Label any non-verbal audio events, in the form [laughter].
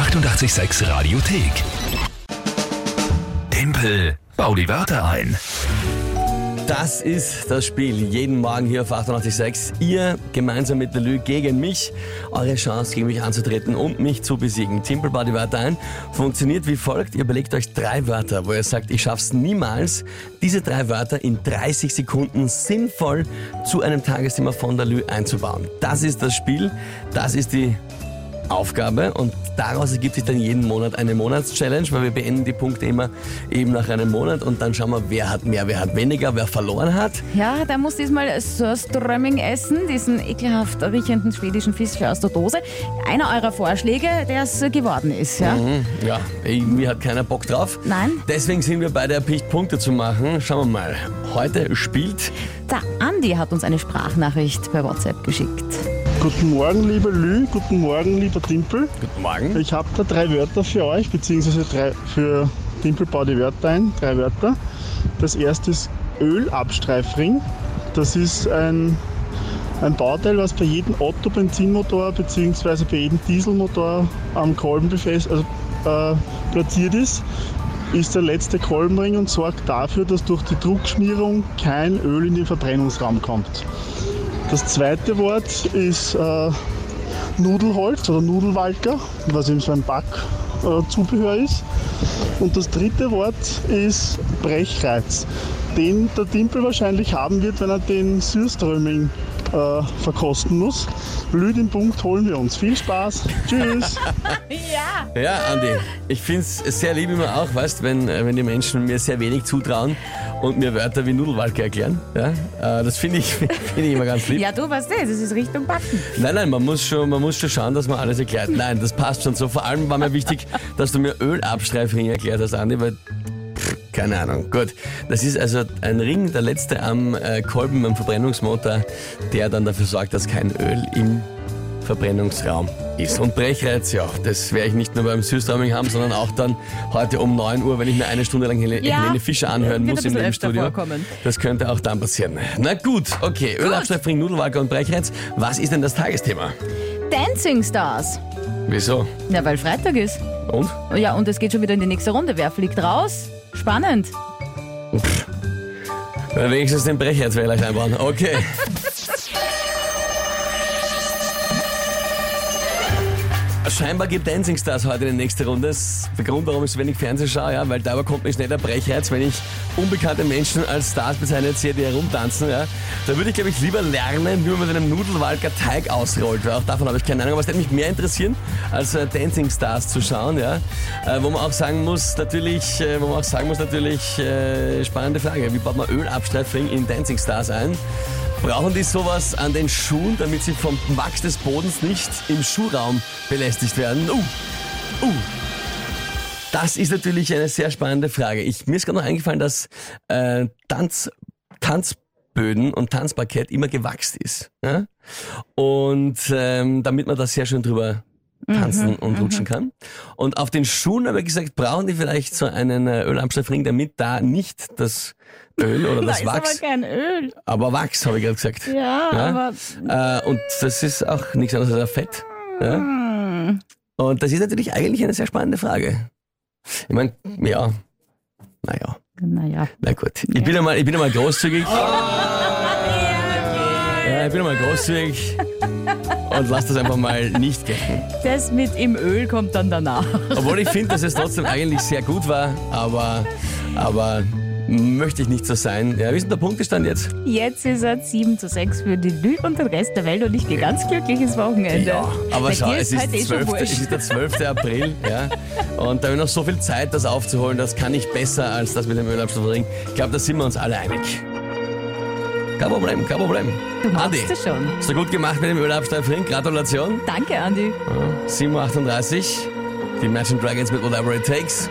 886 Radiothek. Tempel, bau die Wörter ein. Das ist das Spiel. Jeden Morgen hier auf 886. Ihr gemeinsam mit der Lü gegen mich. Eure Chance, gegen mich anzutreten und mich zu besiegen. Timpel die Wörter ein. Funktioniert wie folgt. Ihr überlegt euch drei Wörter, wo ihr sagt, ich schaff's niemals, diese drei Wörter in 30 Sekunden sinnvoll zu einem Tagesthema von der Lü einzubauen. Das ist das Spiel. Das ist die Aufgabe und daraus ergibt sich dann jeden Monat eine Monatschallenge, weil wir beenden die Punkte immer eben nach einem Monat und dann schauen wir, wer hat mehr, wer hat weniger, wer verloren hat. Ja, der muss diesmal Surströmming essen, diesen ekelhaft riechenden schwedischen Fisch aus der Dose. Einer eurer Vorschläge, der es geworden ist, ja? Mhm, ja, irgendwie hat keiner Bock drauf. Nein. Deswegen sind wir beide erpicht, Punkte zu machen. Schauen wir mal. Heute spielt Der Andi hat uns eine Sprachnachricht per WhatsApp geschickt. Guten Morgen, lieber Lü, guten Morgen, lieber Timpel. Guten Morgen. Ich habe da drei Wörter für euch, beziehungsweise drei, für Timpel bau die Wörter ein, drei Wörter. Das erste ist Ölabstreifring. Das ist ein, ein Bauteil, was bei jedem Otto-Benzinmotor beziehungsweise bei jedem Dieselmotor am Kolben befest, also, äh, platziert ist. Ist der letzte Kolbenring und sorgt dafür, dass durch die Druckschmierung kein Öl in den Verbrennungsraum kommt. Das zweite Wort ist äh, Nudelholz oder Nudelwalker, was eben so ein Backzubehör ist. Und das dritte Wort ist Brechreiz, den der Dimpel wahrscheinlich haben wird, wenn er den Sürströmming äh, verkosten muss. Blüh den Punkt holen wir uns. Viel Spaß. Tschüss. [laughs] Ja, Andi, ich finde es sehr lieb immer auch, weißt, wenn, äh, wenn die Menschen mir sehr wenig zutrauen und mir Wörter wie Nudelwalke erklären. Ja? Äh, das finde ich, [laughs] find ich immer ganz lieb. Ja, du weißt eh, das ist Richtung Backen. Nein, nein, man muss, schon, man muss schon schauen, dass man alles erklärt. Nein, das passt schon so. Vor allem war mir wichtig, dass du mir Ölabstreifring erklärt hast, Andi, weil keine Ahnung. Gut, das ist also ein Ring, der letzte am äh, Kolben, am Verbrennungsmotor, der dann dafür sorgt, dass kein Öl im Verbrennungsraum ist. Und Brechreiz, ja, das werde ich nicht nur beim Süßrauming haben, sondern auch dann heute um 9 Uhr, wenn ich mir eine Stunde lang Helene, Ja, Helene Fischer anhören muss im Nebenstudio. vorkommen. Das könnte auch dann passieren. Na gut, okay, Ölabstreifring, Nudelwalker und Brechreiz. Was ist denn das Tagesthema? Dancing Stars. Wieso? Ja, weil Freitag ist. Und? Ja, und es geht schon wieder in die nächste Runde. Wer fliegt raus? Spannend. Na, wenigstens den Brechreiz werde ich einbauen. Okay. [laughs] Scheinbar gibt Dancing Stars heute in die nächste Runde. Das ist der Grund, warum ich so wenig Fernsehen schaue, ja, weil da bekommt mich schnell der Brechreiz, wenn ich unbekannte Menschen als Stars bezeichnet sehe, die herumtanzen. Ja. Da würde ich, glaube ich, lieber lernen, wie man mit einem Nudelwalker Teig ausrollt. Auch davon habe ich keine Ahnung. Aber es würde mich mehr interessieren, als äh, Dancing Stars zu schauen. Ja. Äh, wo man auch sagen muss, natürlich, äh, wo man auch sagen muss, natürlich, äh, spannende Frage. Wie baut man Ölabstreifring in Dancing Stars ein? Brauchen die sowas an den Schuhen, damit sie vom Wachs des Bodens nicht im Schuhraum belästigt werden? Uh, uh. Das ist natürlich eine sehr spannende Frage. Ich, mir ist gerade noch eingefallen, dass äh, Tanz, Tanzböden und Tanzparkett immer gewachst ist. Ja? Und ähm, damit man da sehr schön drüber tanzen und rutschen kann. Und auf den Schuhen habe ich gesagt, brauchen die vielleicht so einen äh, Ölabstreifring, damit da nicht das Öl oder Da das [laughs] ist aber Wachs, kein Öl. aber Wachs, habe ich gerade gesagt. Ja, aber Äh, und das ist auch nichts anderes als ein Fett. Ja? Und das ist natürlich eigentlich eine sehr spannende Frage. Ich meine, ja, naja, naja. na gut. Ich bin einmal, ich bin einmal großzügig. [laughs] Ja, ich bin einmal großzügig und lass das einfach mal nicht gelten. Das mit im Öl kommt dann danach. Obwohl ich finde, dass es trotzdem eigentlich sehr gut war, aber, aber möchte ich nicht so sein. Ja, wie ist denn der Punktestand jetzt? Jetzt ist es 7 zu 6 für die Lü und den Rest der Welt und ich gehe ganz glücklich ins Wochenende. Ja, aber Bei schau, es ist ist, heute eh schon 12., es ist der 12. April, [laughs] ja. Und da habe ich noch so viel Zeit, das aufzuholen, das kann ich besser als das mit dem Ölabstoffring. Ich glaube, da sind wir uns alle einig. Kein Problem, kein Problem. Du machst Andi, es schon. hast du gut gemacht mit dem Ölabstoffring. Gratulation. Danke, Andi. 7.38 Uhr. Die Imagine Dragons mit Whatever It Takes.